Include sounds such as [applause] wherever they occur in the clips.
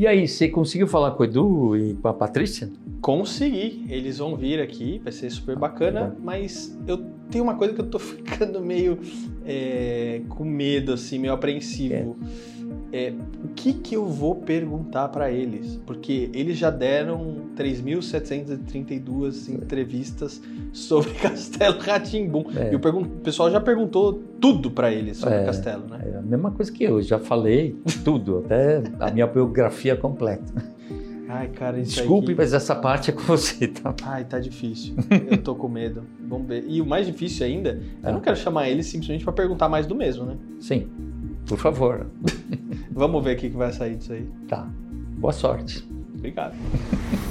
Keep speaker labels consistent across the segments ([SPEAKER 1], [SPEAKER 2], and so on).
[SPEAKER 1] E aí, você conseguiu falar com o Edu e com a Patrícia?
[SPEAKER 2] Consegui. Eles vão vir aqui, vai ser super bacana, mas eu tenho uma coisa que eu tô [laughs] ficando meio é, com medo, assim, meio apreensivo. É, o que que eu vou perguntar para eles? Porque eles já deram 3.732 entrevistas sobre [laughs] Castelo Ratimbum.
[SPEAKER 1] É.
[SPEAKER 2] E o o pessoal já perguntou tudo para eles sobre
[SPEAKER 1] É.
[SPEAKER 2] Castelo, né?
[SPEAKER 1] É a mesma coisa que eu, já falei tudo, até a minha biografia completa.
[SPEAKER 2] Ai, cara, isso
[SPEAKER 1] Desculpe,
[SPEAKER 2] aí.
[SPEAKER 1] mas essa parte é com você, tá?
[SPEAKER 2] Ai, tá difícil. Eu tô com medo. Vamos ver. E o mais difícil ainda, eu
[SPEAKER 1] Ah.
[SPEAKER 2] não quero chamar eles simplesmente pra perguntar mais do mesmo, né?
[SPEAKER 1] Sim, por favor.
[SPEAKER 2] Vamos ver o que vai sair disso aí.
[SPEAKER 1] Tá. Boa sorte.
[SPEAKER 2] Obrigado. [laughs]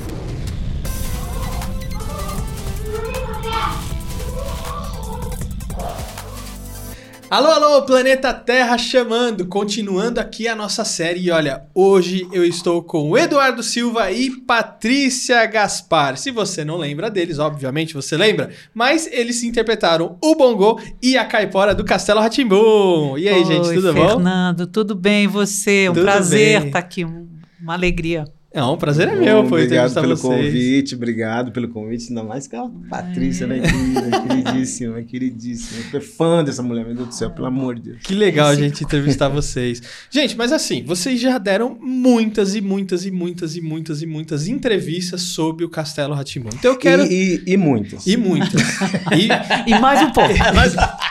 [SPEAKER 2] Alô, alô, Planeta Terra chamando, continuando aqui a nossa série. E olha, hoje eu estou com Eduardo Silva e Patrícia Gaspar. Se você não lembra deles, obviamente você lembra, mas eles interpretaram o Bongo e a Caipora do Castelo Ratimbum. E aí, gente,
[SPEAKER 3] Oi,
[SPEAKER 2] tudo bom?
[SPEAKER 3] Fernando, tudo bem? E você? Um
[SPEAKER 2] Tudo
[SPEAKER 3] prazer estar aqui, um- uma alegria.
[SPEAKER 2] Não, o prazer é meu, foi
[SPEAKER 4] Obrigado
[SPEAKER 2] entrevistar
[SPEAKER 4] pelo
[SPEAKER 2] vocês.
[SPEAKER 4] convite, obrigado pelo convite. Ainda mais que a Patrícia, né? Querida, queridíssima, queridíssima. Eu sou fã dessa mulher, meu Deus do céu, pelo amor de Deus.
[SPEAKER 2] Que legal a gente entrevistar vocês. Gente, mas assim, vocês já deram muitas e muitas e muitas e muitas e muitas entrevistas sobre o Castelo Ratimbun. Então eu quero. E,
[SPEAKER 4] E, e, e muitas.
[SPEAKER 2] muitas. [laughs] E,
[SPEAKER 3] E mais um pouco. [laughs]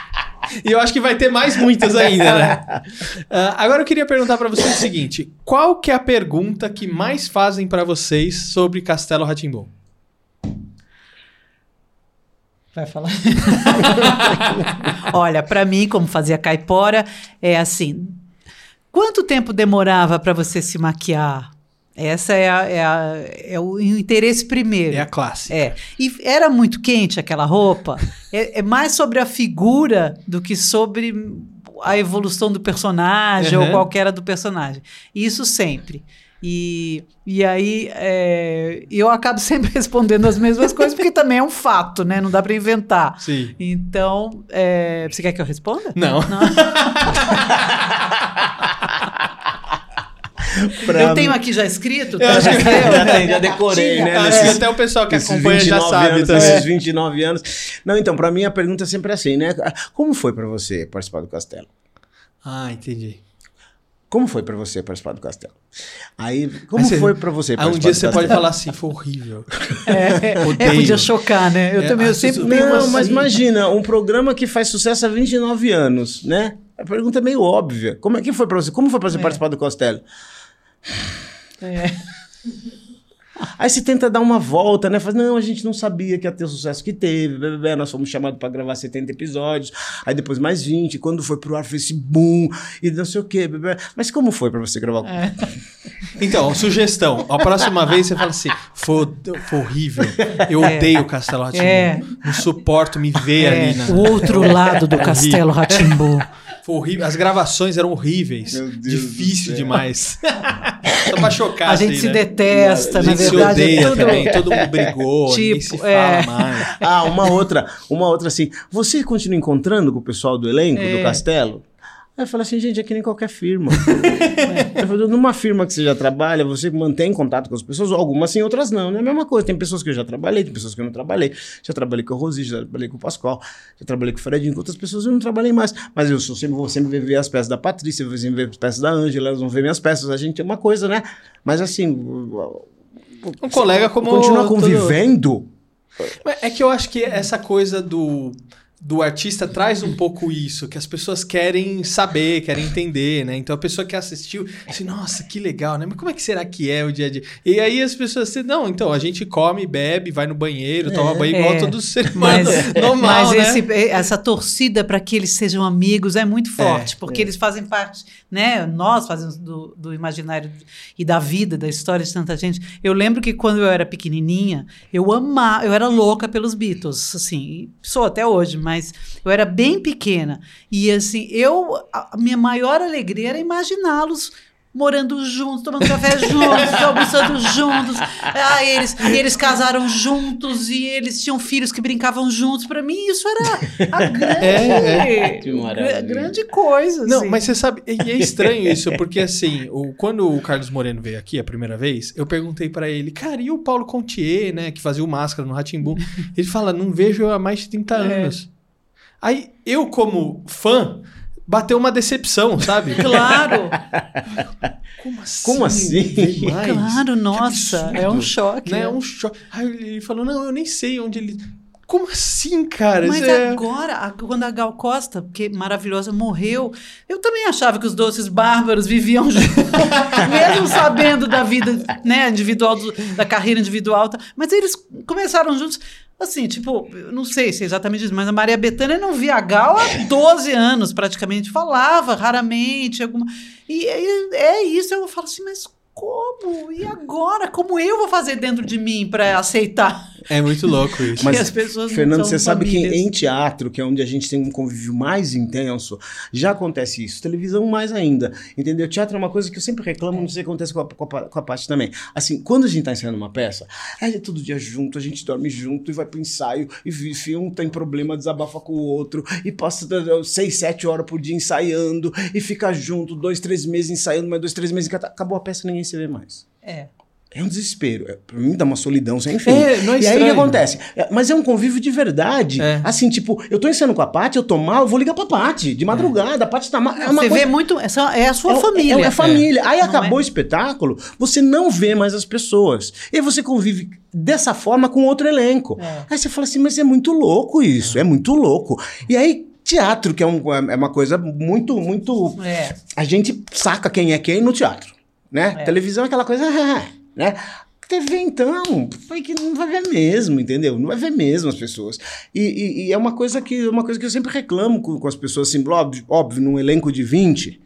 [SPEAKER 2] e eu acho que vai ter mais muitas ainda, né? Ah, agora eu queria perguntar pra vocês o seguinte: qual que é a pergunta que mais fazem pra vocês sobre Castelo Ratimbun?
[SPEAKER 3] Vai falar. [laughs] Olha, para mim, como fazia caipora, é assim: quanto tempo demorava para você se maquiar? Essa é, a- é a- é o interesse primeiro.
[SPEAKER 2] É a classe.
[SPEAKER 3] É. E era muito quente aquela roupa. [laughs] É, é mais sobre a figura do que sobre a evolução do personagem
[SPEAKER 2] Uhum.
[SPEAKER 3] ou qual que era do personagem. Isso sempre. E, e aí é, eu acabo [laughs] sempre respondendo as mesmas coisas, porque também é um fato, né? Não dá para inventar.
[SPEAKER 2] Sim.
[SPEAKER 3] Então, é, você quer que eu responda?
[SPEAKER 2] Não. [laughs] [laughs]
[SPEAKER 4] Pra
[SPEAKER 3] eu tenho aqui já escrito?
[SPEAKER 2] Eu acho que-
[SPEAKER 4] já, já decorei, né?
[SPEAKER 2] Acho que até o pessoal que
[SPEAKER 4] esses
[SPEAKER 2] acompanha já
[SPEAKER 4] 29
[SPEAKER 2] sabe
[SPEAKER 4] anos. Esses 29 anos. Não, então, pra mim a pergunta é sempre assim, né? Como foi pra você participar do Castelo?
[SPEAKER 2] Ah, entendi.
[SPEAKER 4] Como foi pra você participar do Castelo? Aí, como
[SPEAKER 2] você-
[SPEAKER 4] foi pra você
[SPEAKER 2] Aí
[SPEAKER 4] participar
[SPEAKER 2] um dia você
[SPEAKER 4] Castelo?
[SPEAKER 2] pode falar assim, foi horrível.
[SPEAKER 3] É, [laughs] é,
[SPEAKER 2] Odeio.
[SPEAKER 3] podia chocar, né? Eu
[SPEAKER 2] É,
[SPEAKER 3] também eu sempre
[SPEAKER 4] Não,
[SPEAKER 3] uma-
[SPEAKER 4] mas imagina, um programa que faz sucesso há 29 anos, né? A pergunta é meio óbvia. Como é que foi pra você? Como foi pra você
[SPEAKER 3] É.
[SPEAKER 4] participar do Castelo?
[SPEAKER 3] É.
[SPEAKER 4] Aí você tenta dar uma volta, né? Faz, não, a gente não sabia que ia ter o sucesso que teve. blá, blá, blá. Nós fomos chamados pra gravar 70 episódios, aí depois mais 20. Quando foi pro ar, fez esse boom e não sei o quê. blá, blá. Mas como foi pra você gravar?
[SPEAKER 3] É.
[SPEAKER 2] Então, sugestão. A próxima vez você fala assim: foi, foi horrível. Eu
[SPEAKER 3] É.
[SPEAKER 2] odeio o Castelo Ratimbun.
[SPEAKER 3] É.
[SPEAKER 2] Não suporto me ver
[SPEAKER 3] É,
[SPEAKER 2] ali. Na...
[SPEAKER 3] o outro lado do Castelo Ratimbu.
[SPEAKER 2] Foi horrível. As gravações eram horríveis.
[SPEAKER 4] Meu Deus
[SPEAKER 2] Difícil demais. [laughs] Só pra chocar,
[SPEAKER 3] A gente
[SPEAKER 2] assim,
[SPEAKER 3] se
[SPEAKER 2] né?
[SPEAKER 3] detesta,
[SPEAKER 2] A
[SPEAKER 3] na
[SPEAKER 2] gente se
[SPEAKER 3] verdade.
[SPEAKER 2] odeia
[SPEAKER 3] é tudo...
[SPEAKER 2] também. Todo mundo brigou, [laughs] ninguém
[SPEAKER 3] Tipo,
[SPEAKER 2] se fala
[SPEAKER 3] é.
[SPEAKER 2] mais.
[SPEAKER 4] Ah, uma outra, uma outra assim. Você continua encontrando com o pessoal do elenco
[SPEAKER 3] É.
[SPEAKER 4] do Castelo? Aí eu falei assim, gente, é que nem qualquer firma. [laughs] Eu falei, numa firma que você já trabalha, você mantém contato com as pessoas, algumas sim, outras não. É a mesma coisa. Tem pessoas que eu já trabalhei, tem pessoas que eu não trabalhei. Já trabalhei com o Rosi, já trabalhei com o Pascoal, já trabalhei com o Fredinho, com outras pessoas eu não trabalhei mais. Mas eu sou sempre, vou sempre ver as peças da Patrícia, vou sempre ver as peças da Ângela, elas vão ver minhas peças. A gente é uma coisa, né? Mas assim.
[SPEAKER 2] Um colega como.
[SPEAKER 4] Continua
[SPEAKER 2] todo-
[SPEAKER 4] convivendo.
[SPEAKER 2] Mas É que eu acho que essa coisa do, do artista traz um pouco isso, que as pessoas querem saber, querem entender, né? Então a pessoa que assistiu, assim, nossa, que legal, né? Mas como é que será que é o dia a dia? E aí as pessoas dizem, não, então a gente come, bebe, vai no banheiro, toma banho igual
[SPEAKER 3] É.
[SPEAKER 2] todo ser humano
[SPEAKER 3] Mas,
[SPEAKER 2] normal,
[SPEAKER 3] mas
[SPEAKER 2] né?
[SPEAKER 3] esse- essa torcida para que eles sejam amigos é muito forte, porque eles fazem parte, né? Nós fazemos do, do imaginário e da vida, da história de tanta gente. Eu lembro que quando eu era pequenininha, eu amava, eu era louca pelos Beatles, assim, sou até hoje, mas eu era bem pequena e assim, eu a minha maior alegria era imaginá-los morando juntos, tomando café [laughs] juntos, almoçando juntos. Ah, eles, eles casaram juntos e eles tinham filhos que brincavam juntos. Para mim, isso era a [laughs] grande,
[SPEAKER 2] É,
[SPEAKER 4] Que maravilha.
[SPEAKER 3] grande coisa.
[SPEAKER 2] Não,
[SPEAKER 3] assim.
[SPEAKER 2] mas você sabe, e é estranho isso, porque assim, o, quando o Carlos Moreno veio aqui a primeira vez, eu perguntei pra ele, cara, e o Paulo Contier, né, que fazia o Máscara no Ratimbum? Ele fala, não vejo há mais de 30
[SPEAKER 3] É.
[SPEAKER 2] anos. Aí, eu como fã, bateu uma decepção, sabe? [laughs]
[SPEAKER 3] Claro,
[SPEAKER 2] Como assim?
[SPEAKER 4] Como assim? [laughs]
[SPEAKER 3] Claro, nossa, é um choque.
[SPEAKER 2] Né?
[SPEAKER 3] né?
[SPEAKER 2] Um choque. Aí ele falou, não, eu nem sei onde ele... Como assim, cara?
[SPEAKER 3] Mas
[SPEAKER 2] é-
[SPEAKER 3] agora, quando a Gal Costa, que maravilhosa, morreu, eu também achava que os doces bárbaros viviam juntos, [laughs] mesmo sabendo da vida né, individual, do- da carreira individual. tá? Mas eles começaram juntos, assim, tipo, eu não sei se é exatamente isso, mas a Maria Bethânia não via a Gal há 12 anos, praticamente, falava raramente. Alguma... E é, é isso, eu falo assim, mas como? E agora? Como eu vou fazer dentro de mim para aceitar
[SPEAKER 2] É muito louco isso.
[SPEAKER 4] Mas,
[SPEAKER 3] as pessoas não
[SPEAKER 4] Fernando, você sabe que em teatro, que é onde a gente tem um convívio mais intenso, já acontece isso. Televisão mais ainda, entendeu? Teatro é uma coisa que eu sempre reclamo, não sei o que acontece com a, com a, com a parte também. Assim, quando a gente tá ensaiando uma peça, é todo dia junto, a gente dorme junto e vai pro ensaio, e um tem problema, desabafa com o outro, e passa eh, seis, sete horas por dia ensaiando, e fica junto, dois, três meses ensaiando, mais dois, três meses, e acabou a peça, ninguém se vê mais.
[SPEAKER 3] É.
[SPEAKER 4] É um desespero. É, pra mim dá uma solidão sem fim.
[SPEAKER 2] É, não é
[SPEAKER 4] e aí o que acontece? É, mas é um convívio de verdade.
[SPEAKER 2] É.
[SPEAKER 4] Assim, tipo, eu tô ensaiando com a Paty, eu tô mal, eu vou ligar pra Paty. De madrugada, a Paty tá mal. É uma
[SPEAKER 3] Você
[SPEAKER 4] coisa-
[SPEAKER 3] vê muito. Essa é a sua
[SPEAKER 4] é,
[SPEAKER 3] família.
[SPEAKER 4] É, é família. Aí
[SPEAKER 3] Não
[SPEAKER 4] acabou
[SPEAKER 3] é?
[SPEAKER 4] o espetáculo, você não vê mais as pessoas. E você convive dessa forma com outro elenco.
[SPEAKER 3] É.
[SPEAKER 4] Aí você fala assim, mas é muito louco isso, é, muito louco. E aí, teatro, que é, um- é uma coisa muito, muito
[SPEAKER 3] É.
[SPEAKER 4] a gente saca quem é quem no teatro, né?
[SPEAKER 3] É.
[SPEAKER 4] Televisão é aquela coisa, [laughs] né? TV, então, foi que não vai ver mesmo, entendeu? Não vai ver mesmo as pessoas. E, e- e é uma coisa que uma coisa que eu sempre reclamo com, com as pessoas, assim, óbvio, óbvio, num elenco de 20,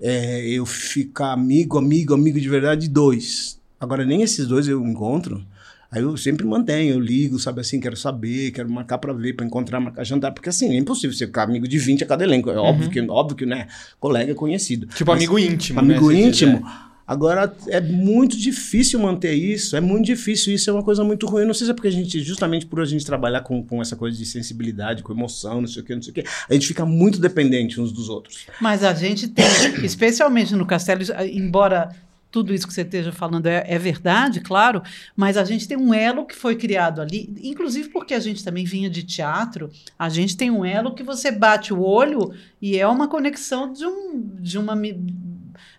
[SPEAKER 4] é, eu ficar amigo, amigo, amigo de verdade de dois. Agora, nem esses dois eu encontro. Aí eu sempre mantenho, eu ligo, sabe assim, quero saber, quero marcar pra ver, pra encontrar, marcar jantar, porque assim, é impossível você ficar amigo de 20 a cada elenco. É óbvio que, óbvio que, né, colega é conhecido.
[SPEAKER 2] Tipo
[SPEAKER 4] Mas-
[SPEAKER 2] amigo íntimo,
[SPEAKER 4] amigo
[SPEAKER 2] né? Você diz,
[SPEAKER 4] íntimo. Agora, é muito difícil manter isso, é muito difícil, isso é uma coisa muito ruim. Não sei se é porque a gente, justamente por a gente trabalhar com, com essa coisa de sensibilidade, com emoção, não sei o que, não sei o que, a gente fica muito dependente uns dos outros.
[SPEAKER 3] Mas a gente tem, especialmente no Castelo, embora tudo isso que você esteja falando é, é verdade, claro, mas a gente tem um elo que foi criado ali, inclusive porque a gente também vinha de teatro, a gente tem um elo que você bate o olho e é uma conexão de, um, de uma.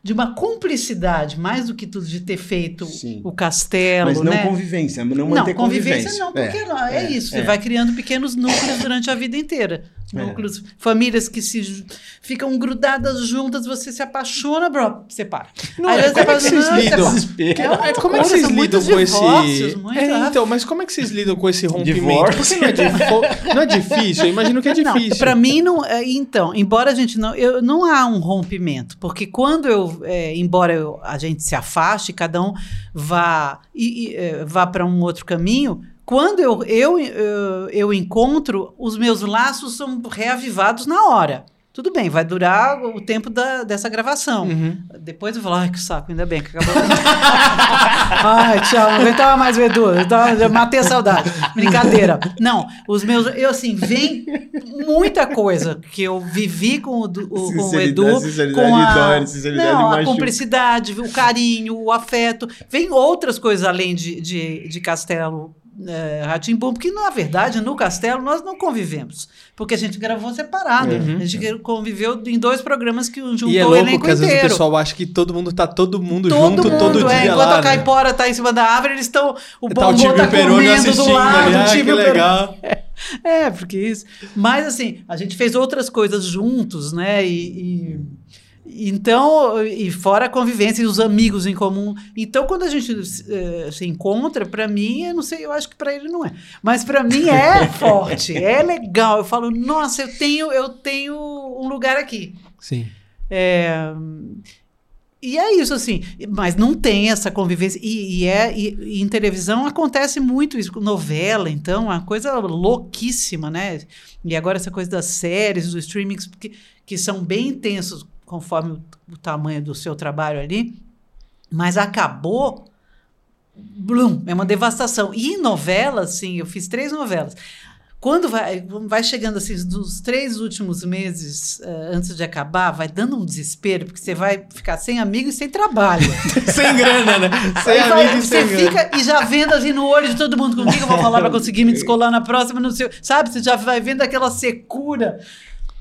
[SPEAKER 3] De uma cumplicidade, mais do que tudo de ter feito
[SPEAKER 4] Sim.
[SPEAKER 3] o castelo,
[SPEAKER 4] Mas não
[SPEAKER 3] né?
[SPEAKER 4] convivência, não
[SPEAKER 3] Não,
[SPEAKER 4] manter
[SPEAKER 3] convivência,
[SPEAKER 4] convivência.
[SPEAKER 3] não, porque
[SPEAKER 4] É.
[SPEAKER 3] não, é,
[SPEAKER 4] é,
[SPEAKER 3] isso. Você
[SPEAKER 4] é.
[SPEAKER 3] vai criando pequenos núcleos durante a vida inteira.
[SPEAKER 4] É.
[SPEAKER 3] Núcleos, famílias que se ficam grudadas juntas, você se apaixona, bro, separa.
[SPEAKER 2] Não,
[SPEAKER 3] Aí
[SPEAKER 2] é,
[SPEAKER 3] você
[SPEAKER 2] como é que vocês
[SPEAKER 3] não,
[SPEAKER 2] lidam? É,
[SPEAKER 3] É
[SPEAKER 2] é, como é que vocês lidam com esse. É, então, mas como é que vocês lidam com esse rompimento?
[SPEAKER 4] Divórcio.
[SPEAKER 2] Porque não é, difo- não é difícil, eu imagino que é difícil.
[SPEAKER 3] Não, para mim não. é, Então, embora a gente não, eu, não há um rompimento, porque quando eu, é, embora eu- a gente se afaste, cada um vá e, e, é, vá para um outro caminho. Quando eu, eu, eu, eu encontro, os meus laços são reavivados na hora. Tudo bem, vai durar o tempo da, dessa gravação.
[SPEAKER 2] Uhum.
[SPEAKER 3] Depois eu vou ai que saco, ainda bem que acabou. [laughs] ai, tchau, não aguentava mais ver Edu, eu, tava- eu matei a saudade. Brincadeira. Não, os meus, eu assim, vem muita coisa que eu vivi com o, o- com o Edu,
[SPEAKER 4] sinceridade
[SPEAKER 3] com a,
[SPEAKER 4] dói, sinceridade
[SPEAKER 3] não, a cumplicidade, o carinho, o afeto. Vem outras coisas além de, de, de Castelo é, Ratimbum, porque na verdade no Castelo nós não convivemos, porque a gente gravou separado.
[SPEAKER 2] Uhum.
[SPEAKER 3] A gente conviveu em dois programas que juntou
[SPEAKER 2] E é
[SPEAKER 3] o
[SPEAKER 2] louco
[SPEAKER 3] elenco
[SPEAKER 2] que às vezes o pessoal acha que todo mundo tá todo mundo
[SPEAKER 3] Todo
[SPEAKER 2] junto
[SPEAKER 3] mundo,
[SPEAKER 2] todo
[SPEAKER 3] é,
[SPEAKER 2] dia
[SPEAKER 3] enquanto
[SPEAKER 2] lá.
[SPEAKER 3] a
[SPEAKER 2] né?
[SPEAKER 3] caipora tá em cima da árvore, eles estão. O
[SPEAKER 2] Tá o
[SPEAKER 3] bombom tá
[SPEAKER 2] Peroni
[SPEAKER 3] comendo do lado,
[SPEAKER 2] ali,
[SPEAKER 3] o
[SPEAKER 2] ah, que legal.
[SPEAKER 3] É, porque isso. Mas assim, a gente fez outras coisas juntos, né? E, e- então, e fora a convivência e os amigos em comum. Então, quando a gente eh, se encontra, para mim, eu não sei, eu acho que para ele não é. Mas para mim é [laughs] forte, é legal. Eu falo, nossa, eu tenho, eu tenho um lugar aqui.
[SPEAKER 2] Sim.
[SPEAKER 3] É, e é isso, assim. Mas não tem essa convivência. E, e é, e, e em televisão acontece muito isso. Novela, então, é uma coisa louquíssima, né? E agora essa coisa das séries, dos streamings, que, que são bem intensos. Conforme o, o tamanho do seu trabalho ali, mas acabou. Blum, é uma devastação. E novelas, sim, eu fiz três novelas. Quando vai, vai chegando assim, nos três últimos meses uh, antes de acabar, vai dando um desespero, porque você vai ficar sem amigo e sem trabalho. [laughs]
[SPEAKER 2] sem grana, né? Sem
[SPEAKER 3] Aí
[SPEAKER 2] amigo
[SPEAKER 3] vai,
[SPEAKER 2] e
[SPEAKER 3] você
[SPEAKER 2] sem grana.
[SPEAKER 3] fica e já vendo assim no olho de todo mundo com o que que eu vou falar para conseguir me descolar na próxima, não sei, sabe? Você já vai vendo aquela secura.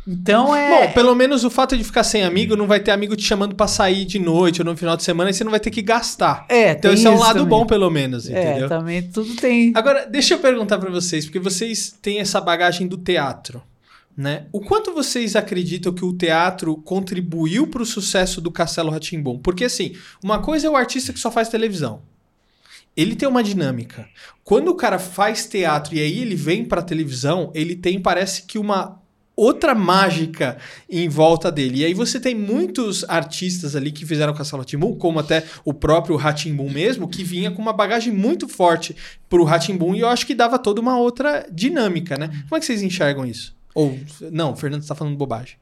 [SPEAKER 3] Então é.
[SPEAKER 2] Bom, pelo menos o fato de ficar sem amigo, não vai ter amigo te chamando pra sair de noite ou no final de semana e você não vai ter que gastar.
[SPEAKER 3] É,
[SPEAKER 2] Então esse é um lado
[SPEAKER 3] também.
[SPEAKER 2] bom, pelo menos, entendeu?
[SPEAKER 3] É, também tudo tem.
[SPEAKER 2] Agora, deixa eu perguntar pra vocês, porque vocês têm essa bagagem do teatro, né? O quanto vocês acreditam que o teatro contribuiu pro sucesso do Castelo Ratimbum? Porque assim, uma coisa é o artista que só faz televisão. Ele tem uma dinâmica. Quando o cara faz teatro e aí ele vem pra televisão, ele tem, parece que uma outra mágica em volta dele. E aí você tem muitos artistas ali que fizeram Castelo Ratimbum, como até o próprio Ratimbum mesmo, que vinha com uma bagagem muito forte pro Ratimbum e eu acho que dava toda uma outra dinâmica, né? Como é que vocês enxergam isso? Ou, não, Fernando está falando bobagem.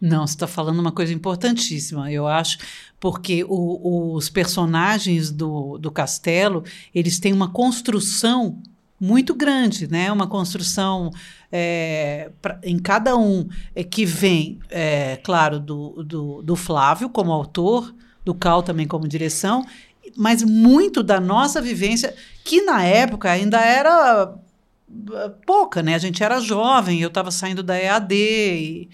[SPEAKER 3] Não, você está falando uma coisa importantíssima, eu acho, porque o- os personagens do, do castelo, eles têm uma construção muito grande, né? Uma construção é, pra- em cada um é, que vem, é, claro, do, do, do Flávio como autor, do Cal também como direção, mas muito da nossa vivência, que na época ainda era uh, pouca, né? A gente era jovem, eu estava saindo da EAD e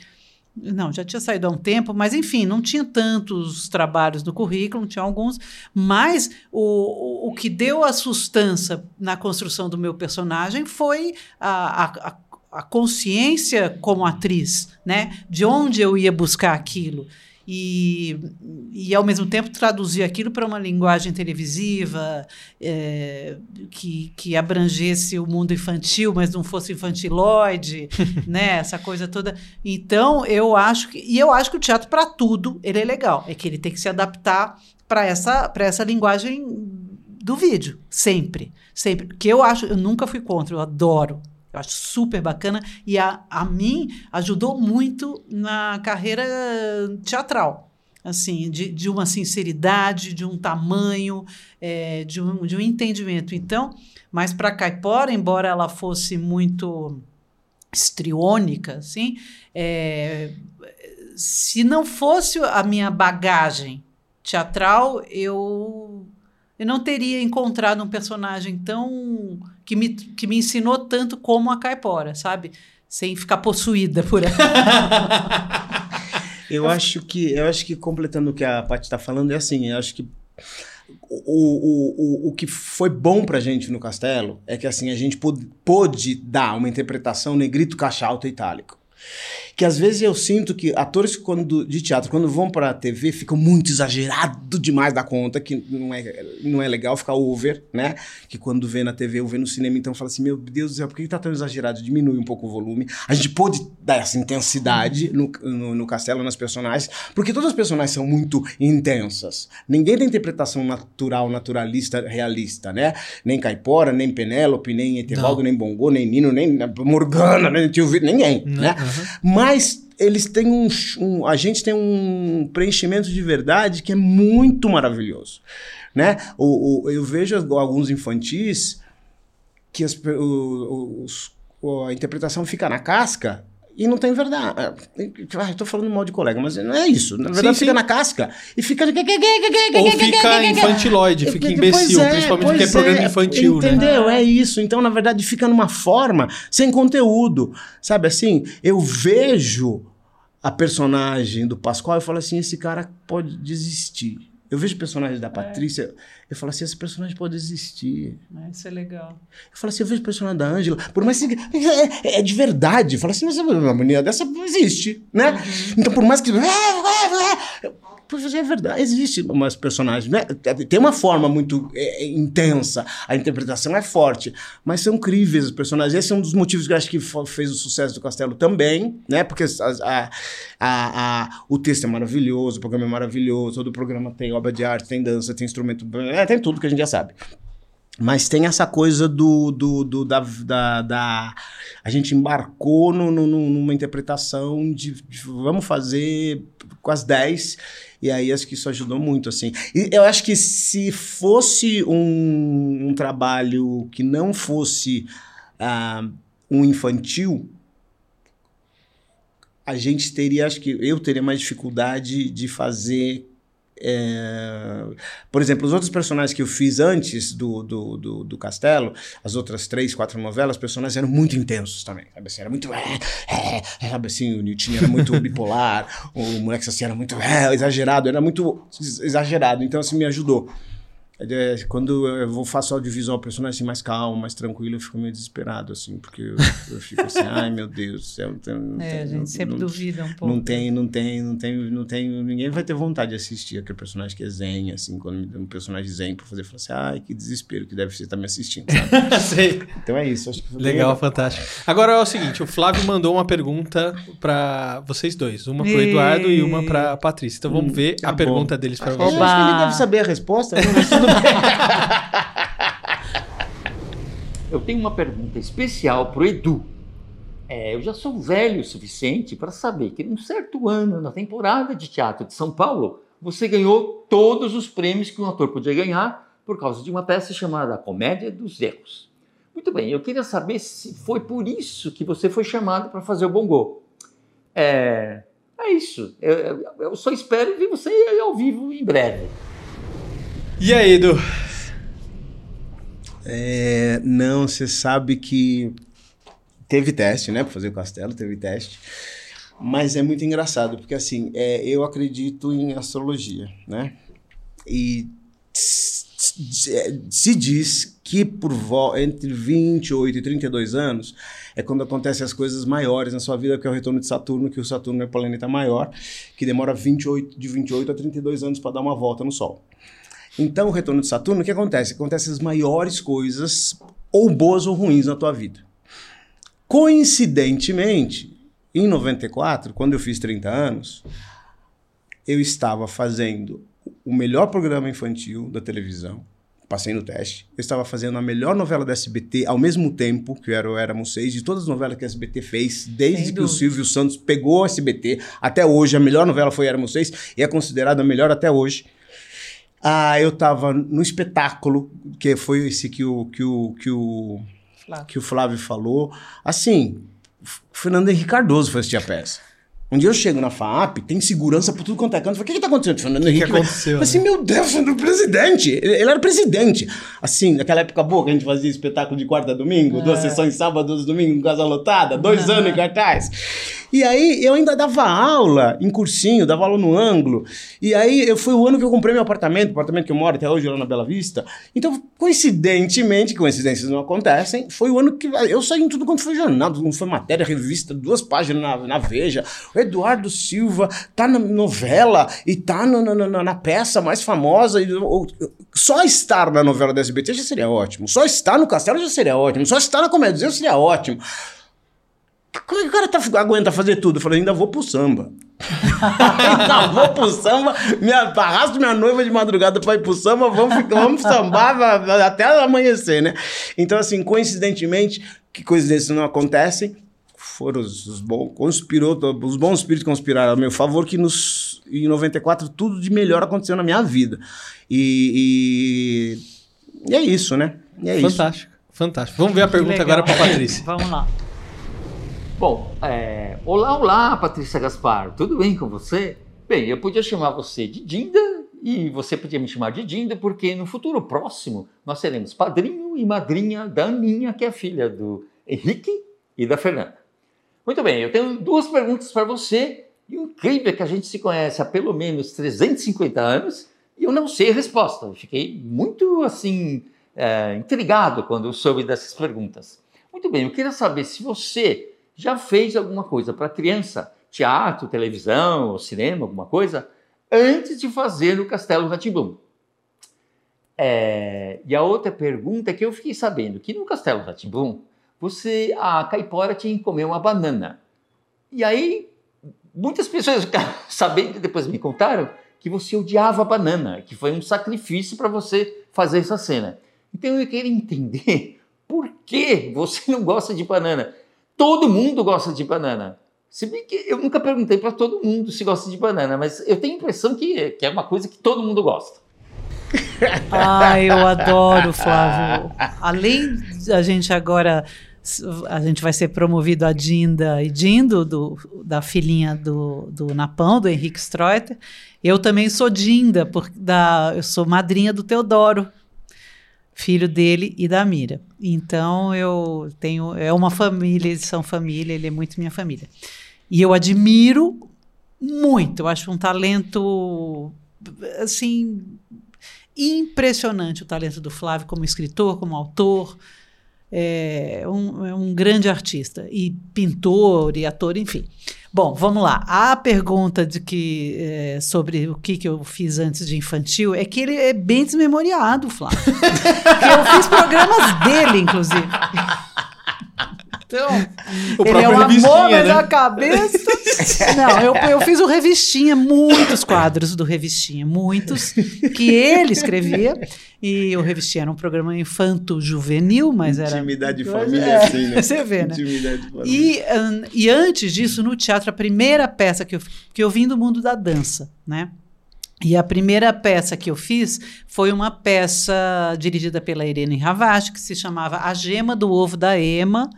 [SPEAKER 3] não, já tinha saído há um tempo, mas enfim, não tinha tantos trabalhos no currículo, tinha alguns, mas o, o, que deu a sustância na construção do meu personagem foi a, a- a consciência como atriz, né? De onde eu ia buscar aquilo. E, e ao mesmo tempo traduzir aquilo para uma linguagem televisiva é, que, que abrangesse o mundo infantil, mas não fosse infantiloide, [laughs] né? Essa coisa toda. Então, eu acho que. E eu acho que o teatro, para tudo, ele é legal. É que ele tem que se adaptar para essa, para essa linguagem do vídeo. Sempre. Sempre. Que eu acho, eu nunca fui contra, eu adoro. Eu acho super bacana. E a, a mim ajudou muito na carreira teatral. Assim, de, de uma sinceridade, de um tamanho, é, de, um, de um entendimento. Então, mas para Caipora, embora ela fosse muito estriônica, assim, é, se não fosse a minha bagagem teatral, eu, eu não teria encontrado um personagem tão que me, que me ensinou tanto como a Caipora, sabe? Sem ficar possuída por ela. [laughs]
[SPEAKER 4] Eu acho que, eu acho que completando o que a Paty está falando, é assim, eu acho que o, o, o, o que foi bom pra gente no Castelo é que assim, a gente pôde, pôde dar uma interpretação negrito, caixa alta e itálico. Que às vezes eu sinto que atores quando, de teatro, quando vão pra TV, ficam muito exagerado demais da conta, que não é, não é legal ficar over, né? Que quando vê na TV ou vê no cinema, então fala assim: meu Deus do céu, por que tá tão exagerado? Diminui um pouco o volume. A gente pôde dar essa intensidade no, no, no castelo, nas personagens, porque todas as personagens são muito intensas. Ninguém tem interpretação natural, naturalista, realista, né? Nem Caipora, nem Penélope, nem Etevaldo, nem Bongo, nem Nino, nem Morgana, nem Tio Vitor, ninguém, né? Mas eles têm um, um- A gente tem um preenchimento de verdade que é muito maravilhoso. Né? O, o- eu vejo alguns infantis que as o- os- a interpretação fica na casca e não tem verdade. Ah, eu tô falando mal de colega, mas não é isso. Na verdade,
[SPEAKER 2] Sim,
[SPEAKER 4] fica
[SPEAKER 2] sim.
[SPEAKER 4] na casca e fica.
[SPEAKER 2] Ou fica infantiloide, fica imbecil,
[SPEAKER 4] é,
[SPEAKER 2] principalmente porque é
[SPEAKER 4] pois
[SPEAKER 2] programa
[SPEAKER 4] é,
[SPEAKER 2] infantil, né?
[SPEAKER 4] Entendeu? É isso. Então, na verdade, fica numa forma sem conteúdo. Sabe assim? Eu vejo a personagem do Pascoal e falo assim: esse cara pode desistir. Eu vejo o personagem da Patrícia, eu falo assim: esse personagem pode desistir.
[SPEAKER 3] Isso é legal.
[SPEAKER 4] Eu falo assim: eu vejo personagem da Ângela, por mais que. É, é de verdade. Eu falo assim: mas uma menina dessa existe, né? Então, por mais que. Pois é verdade, existe umas personagens, né? Tem uma forma muito é, é, intensa, a interpretação é forte, mas são críveis os personagens. Esse é um dos motivos que eu acho que fez o sucesso do Castelo também, né? Porque a, a- a- o texto é maravilhoso, o programa é maravilhoso, todo o programa tem obra de arte, tem dança, tem instrumento, é, tem tudo que a gente já sabe. Mas tem essa coisa do, do, do da, da, da, A gente embarcou no, no, numa interpretação de, de, vamos fazer com as 10. E aí acho que isso ajudou muito, assim. E eu acho que se fosse um, um trabalho que não fosse uh, um infantil, a gente teria, acho que eu teria mais dificuldade de fazer é... Por exemplo, os outros personagens que eu fiz antes do, do, do, do, Castelo, as outras três, quatro novelas, os personagens eram muito intensos também. Sabe assim, era muito. É, é, sabe assim, o Newton era muito bipolar, [laughs] o moleque assim era muito é, exagerado, era muito exagerado. Então, assim, me ajudou. É, quando eu vou faço audiovisual, o personagem assim, mais calmo, mais tranquilo, eu fico meio desesperado, assim, porque eu, eu fico assim, ai meu Deus do céu. Não,
[SPEAKER 3] não, é, a gente
[SPEAKER 4] não,
[SPEAKER 3] sempre
[SPEAKER 4] não,
[SPEAKER 3] duvida um pouco.
[SPEAKER 4] Não tem, não tem, não tem, não tem, ninguém vai ter vontade de assistir aquele personagem que é zen, assim, quando me dá um personagem zen pra fazer, eu falo assim, ai que desespero que deve ser estar tá me assistindo, sabe? [laughs]
[SPEAKER 2] Sei.
[SPEAKER 4] Então é isso. Acho que
[SPEAKER 2] legal, fantástico. Agora é o seguinte, o Flávio mandou uma pergunta para vocês dois, uma pro Eduardo e, e uma pra Patrícia. Então vamos hum, ver tá a bom. pergunta deles vocês.
[SPEAKER 4] Eu acho que ele deve saber a resposta, né?
[SPEAKER 1] Eu tenho uma pergunta especial para o Edu. É, eu já sou velho o suficiente para saber que num certo ano, na temporada de teatro de São Paulo, você ganhou todos os prêmios que um ator podia ganhar por causa de uma peça chamada Comédia dos Erros. Muito bem, eu queria saber se foi por isso que você foi chamado para fazer o Bongô. É, é isso. Eu, eu só espero ver você ao vivo em breve.
[SPEAKER 2] E aí, Edu?
[SPEAKER 4] É, não, você sabe que teve teste, né? Para fazer o castelo, teve teste. Mas é muito engraçado, porque assim, é, eu acredito em astrologia, né? E se diz que por entre 28 e 32 anos é quando acontecem as coisas maiores na sua vida, que é o retorno de Saturno, que o Saturno é o planeta maior, que demora 28, de 28 a 32 anos para dar uma volta no Sol. Então, o retorno de Saturno, o que acontece? Acontecem as maiores coisas, ou boas ou ruins, na tua vida. Coincidentemente, em 94, quando eu fiz 30 anos, eu estava fazendo o melhor programa infantil da televisão, passei no teste. Eu estava fazendo a melhor novela da SBT ao mesmo tempo que era o Éramos Seis, de todas as novelas que a SBT fez, desde que o Silvio Santos pegou a SBT até hoje. A melhor novela foi Éramos Seis e é considerada a melhor até hoje. Ah, eu estava no espetáculo, que foi esse que o, que o, que o, Flávio. que o Flávio falou. Assim, Fernando Henrique Cardoso foi assistir a peça. Um dia eu chego na FAP, tem segurança por tudo quanto é canto. Eu falei, o que, que tá acontecendo? Fernando Henrique.
[SPEAKER 2] O que aconteceu?
[SPEAKER 4] Né? Assim, meu Deus, o presidente. Ele, ele, era presidente. Assim, naquela época boa que a gente fazia espetáculo de quarta a domingo, é. duas sessões sábado, duas domingo, casa lotada, dois anos em cartaz. E aí eu ainda dava aula em cursinho, dava aula no ângulo. E aí eu, foi o ano que eu comprei meu apartamento, apartamento que eu moro até hoje lá na Bela Vista. Então, coincidentemente, coincidências não acontecem, foi o ano que eu saí em tudo quanto foi jornal, foi matéria, revista, duas páginas na, na Veja. O Eduardo Silva tá na novela e tá na, na, na peça mais famosa. E, ou, só estar na novela da SBT já seria ótimo. Só estar no Castelo já seria ótimo. Só estar na Comédia seria ótimo. Como é que o cara tá, aguenta fazer tudo? Eu falei, ainda vou pro samba. [laughs] ainda vou pro samba, me arrasto minha noiva de madrugada pra ir pro samba, vamos, vamos sambar até amanhecer, né? Então, assim, coincidentemente, que coincidências não acontecem, foram os, os bons, conspirou, os bons espíritos conspiraram a meu favor, que nos, em 94 tudo de melhor aconteceu na minha vida. E, e, e é isso, né? E é
[SPEAKER 2] fantástico, isso. fantástico. Vamos ver a pergunta agora pra Patrícia.
[SPEAKER 3] Vamos lá.
[SPEAKER 1] Bom, é... olá, olá, Patrícia Gaspar, tudo bem com você? Bem, eu podia chamar você de Dinda e você podia me chamar de Dinda, porque no futuro próximo nós seremos padrinho e madrinha da Aninha, que é filha do Henrique e da Fernanda. Muito bem, eu tenho duas perguntas para você. E o incrível é que a gente se conhece há pelo menos 350 anos e eu não sei a resposta. Eu fiquei muito assim é, intrigado quando soube dessas perguntas. Muito bem, eu queria saber se você já fez alguma coisa para criança, teatro, televisão, cinema, alguma coisa, antes de fazer no Castelo Ratimbum. É, e a outra pergunta é que eu fiquei sabendo que no Castelo Ratimbum, você, a caipora tinha que comer uma banana. E aí, muitas pessoas [laughs] sabendo, depois me contaram, que você odiava banana, que foi um sacrifício para você fazer essa cena. Então eu queria entender [laughs] por que você não gosta de banana. Todo mundo gosta de banana. Se bem que eu nunca perguntei para todo mundo se gosta de banana, mas eu tenho a impressão que, que é uma coisa que todo mundo gosta.
[SPEAKER 3] Ai, eu adoro, Flávio. Além a gente agora a gente vai ser promovido a Dinda e Dindo, do, da filhinha do, do Napão, do Henrique Streuter. Eu também sou Dinda, por, da, eu sou madrinha do Teodoro, filho dele e da Mira. Então eu tenho. É uma família, eles são família, ele é muito minha família. E eu admiro muito, eu acho um talento assim impressionante o talento do Flávio como escritor, como autor é um, é um grande artista e pintor e ator, enfim. Bom, vamos lá. A pergunta de que é, sobre o que, que eu fiz antes de infantil é que ele é bem desmemoriado, Flávio. [laughs] eu fiz programas dele, inclusive. Então, [laughs] o ele é um amor, mas né? a cabeça. [laughs] Não, eu, eu fiz o Revistinha, muitos quadros do Revistinha, muitos, que ele escrevia. E o Revistinha era um programa infanto-juvenil, mas era.
[SPEAKER 4] Intimidade de família, é, assim, né?
[SPEAKER 3] Você vê, né? Intimidade de família. E, um, e antes disso, no teatro, a primeira peça que eu, que eu vim do mundo da dança, né? E a primeira peça que eu fiz foi uma peça dirigida pela Irene Ravache, que se chamava A Gema do Ovo da Ema,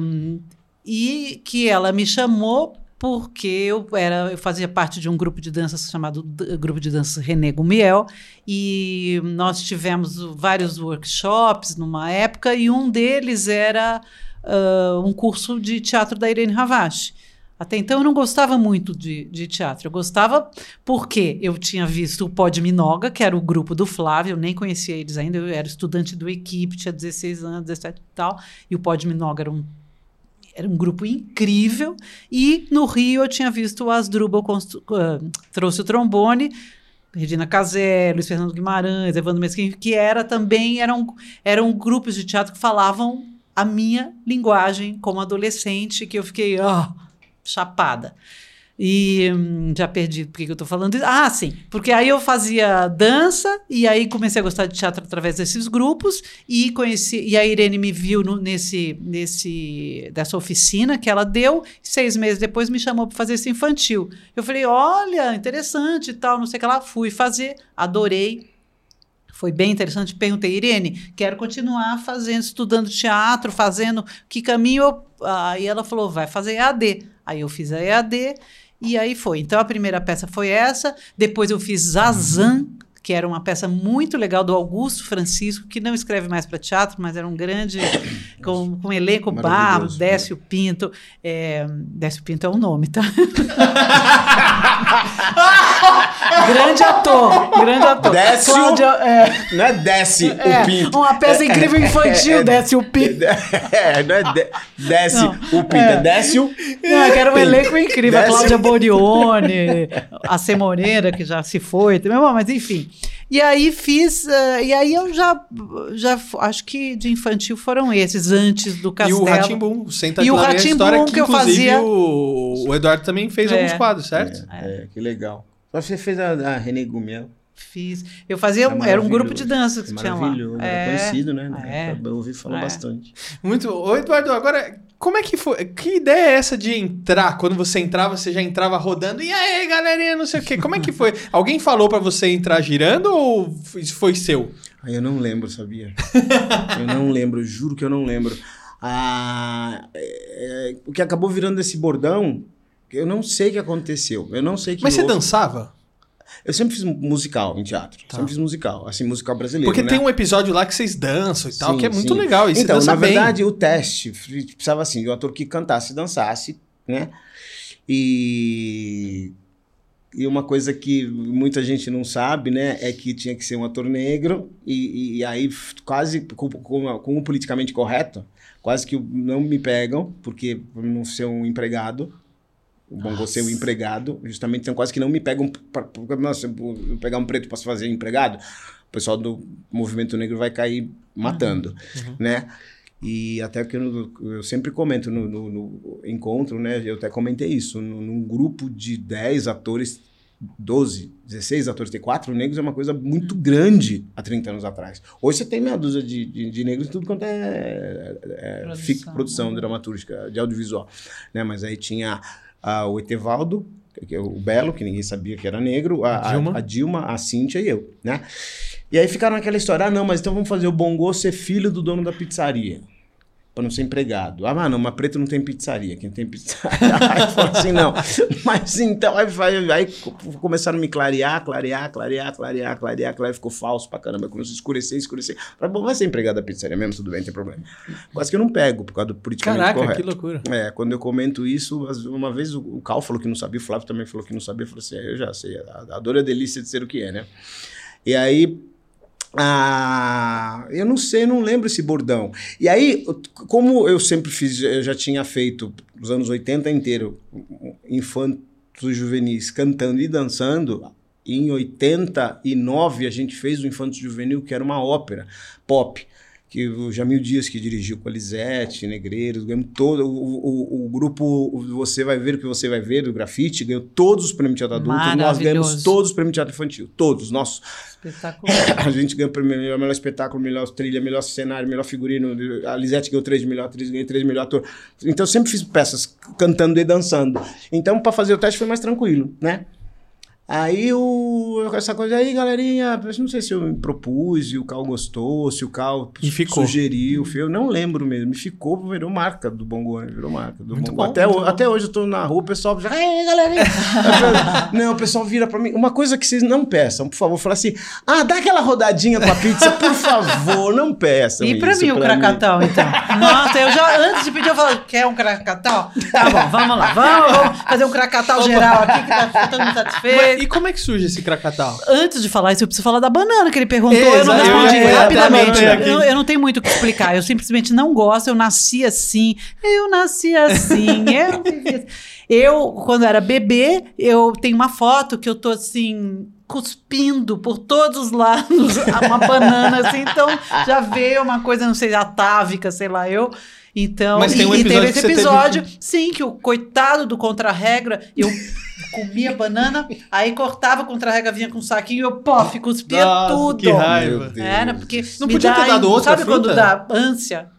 [SPEAKER 3] um, e que ela me chamou porque eu era eu fazia parte de um grupo de dança chamado grupo de dança René Gumiel e nós tivemos vários workshops numa época e um deles era uh, um curso de teatro da Irene Ravache. Até então eu não gostava muito de, de teatro. Eu gostava porque eu tinha visto o Pod Minoga, que era o grupo do Flávio, eu nem conhecia eles ainda, eu era estudante do equipe, tinha 16 anos, 17 e tal, e o Pod Minoga era um era um grupo incrível. E no Rio eu tinha visto o Asdrubal uh, trouxe o trombone, Regina Casé, Luiz Fernando Guimarães, Evandro Mesquinho, que era também eram, eram grupos de teatro que falavam a minha linguagem como adolescente, que eu fiquei, oh, chapada. E hum, já perdi por que eu estou falando isso. Ah, sim, porque aí eu fazia dança e aí comecei a gostar de teatro através desses grupos e conheci e a Irene me viu no, nesse nesse dessa oficina que ela deu. Seis meses depois me chamou para fazer esse infantil. Eu falei, olha, interessante e tal, não sei o que lá. Fui fazer, adorei. Foi bem interessante. Perguntei, Irene, quero continuar fazendo, estudando teatro, fazendo que caminho? Eu... Aí ela falou, vai fazer EAD. Aí eu fiz a EAD e aí foi. Então a primeira peça foi essa, depois eu fiz Zazan, que era uma peça muito legal do Augusto Francisco, que não escreve mais para teatro, mas era um grande, [coughs] com, com elenco barro, Décio né? Pinto. É, Décio Pinto é um nome, tá? [laughs] [laughs] grande ator, grande ator.
[SPEAKER 4] Décio, Cláudia, é, não é Desce é, o Pinto.
[SPEAKER 3] Uma peça incrível infantil, é, Desce o Pinto.
[SPEAKER 4] É, não é de, Desce não, o Pinto, é, é Décio
[SPEAKER 3] Não, que era um elenco incrível. Décio. A Cláudia Borione, a Semoneira, que já se foi, mas enfim. E aí fiz, uh, e aí eu já, já acho que de infantil foram esses, antes do Castelo.
[SPEAKER 2] E o Ratimbum, Senta E o Ratimbum que, que eu fazia... O, o Eduardo também fez é. alguns quadros, certo?
[SPEAKER 4] É, é, que legal. Você fez a, a René Gumiel.
[SPEAKER 3] Fiz. Eu fazia, é era um grupo de dança que é tinha lá.
[SPEAKER 4] É, conhecido, né? É. Eu ouvi falar é. bastante.
[SPEAKER 2] Muito. Ô, Eduardo, agora, como é que foi? Que ideia é essa de entrar? Quando você entrava, você já entrava rodando. E aí, galerinha, não sei o quê. Como é que foi? [laughs] Alguém falou para você entrar girando ou isso foi seu?
[SPEAKER 4] Ah, eu não lembro, sabia? eu não lembro, juro que eu não lembro. Ah, é, o que acabou virando esse bordão, eu não sei o que aconteceu. Eu não sei que.
[SPEAKER 2] Mas você dançava?
[SPEAKER 4] Eu sempre fiz musical em teatro. Tá. Sempre fiz musical, assim, musical brasileiro.
[SPEAKER 2] Porque
[SPEAKER 4] né?
[SPEAKER 2] tem um episódio lá que vocês dançam e tal, sim, que é muito sim. legal. E
[SPEAKER 4] então,
[SPEAKER 2] na
[SPEAKER 4] bem. verdade, o teste precisava assim, de um ator que cantasse e dançasse, né? E. E uma coisa que muita gente não sabe, né, é que tinha que ser um ator negro, e, e aí quase com, com, com o politicamente correto, quase que não me pegam, porque por não ser um empregado, o Bongo ser o empregado, justamente então quase que não me pegam. Pra, nossa, eu pegar um preto para fazer empregado, o pessoal do movimento negro vai cair matando, uhum. né? E até que eu, eu sempre comento no, no, no, encontro, né? Eu até comentei isso. No, num grupo de 10 atores, 12, 16 atores, ter quatro negros é uma coisa muito grande há 30 anos atrás. Hoje você tem meia dúzia de, de, de negros em tudo quanto é, é
[SPEAKER 3] Produção,
[SPEAKER 4] produção, produção
[SPEAKER 3] né?
[SPEAKER 4] dramatúrgica, de audiovisual. Né? Mas aí tinha o Etevaldo, que é o Belo, que ninguém sabia que era negro, a, a-
[SPEAKER 2] Dilma.
[SPEAKER 4] a Dilma, a Cíntia e eu, né? E aí ficaram naquela história, ah, não, mas então vamos fazer o Bongo ser filho do dono da pizzaria. Pra não ser empregado. Ah, não, mas preto não tem pizzaria. Quem tem pizzaria. Aí eu falo assim, não. Mas então, aí, aí co- começaram a me clarear, clarear, clarear, clarear, clarear, clarear. Ficou falso pra caramba. Começou a escurecer, escurecer. Falei, bom, vai ser empregado da pizzaria mesmo, tudo bem, não tem problema. Quase que eu não pego, por causa do politicamente
[SPEAKER 2] Caraca,
[SPEAKER 4] correto.
[SPEAKER 2] que loucura.
[SPEAKER 4] É, quando eu comento isso, uma vez o, o Cal falou que não sabia, o Flávio também falou que não sabia, eu falei assim, é, eu já sei, a, a dor é a delícia de ser o que é, né? E aí, ah, eu não sei, não lembro esse bordão. E aí, como eu sempre fiz, eu já tinha feito os anos 80 inteiro, infantos juvenis cantando e dançando, em 89 a gente fez o Infanto Juvenil, que era uma ópera pop que o Jamil Dias que dirigiu com a Lisete, Negreiros, ganhou todo o, o, o grupo Você Vai Ver o que Você Vai Ver, do grafite, ganhou todos os prêmios de teatro adulto, nós ganhamos todos os prêmios de teatro infantil, todos, nossos.
[SPEAKER 3] Espetacular. [coughs]
[SPEAKER 4] A gente ganhou melhor, melhor espetáculo, melhor trilha, melhor cenário, melhor figurino, a Lisete ganhou três de melhor atriz, ganhei três de melhor ator. Então eu sempre fiz peças cantando e dançando. Então para fazer o teste foi mais tranquilo, né? Aí o, essa coisa aí, galerinha, eu não sei se eu me propus, e o Cal gostou, se o Cal
[SPEAKER 2] E ficou.
[SPEAKER 4] sugeriu, eu não lembro mesmo. E ficou, virou marca do Bongo, virou marca do
[SPEAKER 2] Muito
[SPEAKER 4] Bongo.
[SPEAKER 2] bom,
[SPEAKER 4] até,
[SPEAKER 2] bom.
[SPEAKER 4] até hoje eu tô na rua, o pessoal já, ei, galerinha. [laughs] não, o pessoal vira pra mim. Uma coisa que vocês não peçam, por favor, fala assim: ah, dá aquela rodadinha com a pizza, por favor, não peçam.
[SPEAKER 3] E pra
[SPEAKER 4] isso
[SPEAKER 3] mim o Krakatau, então? Nossa, eu já, antes de pedir, eu falei, quer um Krakatau? Tá bom, vamos lá, vamos, vamos fazer um Krakatau geral aqui, que tá todo mundo satisfeito.
[SPEAKER 2] E como é que surge esse Krakatau?
[SPEAKER 3] Antes de falar isso, eu preciso falar da banana que ele perguntou. eu não
[SPEAKER 2] Exato, eu
[SPEAKER 3] respondi
[SPEAKER 2] ia- eu
[SPEAKER 3] rapidamente. Eu, eu não tenho muito o que explicar. Eu simplesmente não gosto. Eu nasci assim. Eu nasci assim. Eu, assim. eu quando era bebê, eu tenho uma foto que eu tô assim. Cuspindo por todos os lados [laughs] uma banana, assim, então já veio uma coisa, não sei, atávica, sei lá, eu. Então,
[SPEAKER 2] Mas tem um
[SPEAKER 3] e, e
[SPEAKER 2] episódio
[SPEAKER 3] teve esse
[SPEAKER 2] você teve
[SPEAKER 3] episódio, sim, que o coitado do contra-regra, eu comia banana, aí cortava o contra-regra, vinha com um saquinho, eu, pof, cuspia
[SPEAKER 2] Nossa,
[SPEAKER 3] tudo.
[SPEAKER 2] que raiva.
[SPEAKER 3] Era, porque
[SPEAKER 2] Não
[SPEAKER 3] me
[SPEAKER 2] podia
[SPEAKER 3] dá,
[SPEAKER 2] ter dado outra
[SPEAKER 3] Sabe quando
[SPEAKER 2] fruta?
[SPEAKER 3] dá ânsia?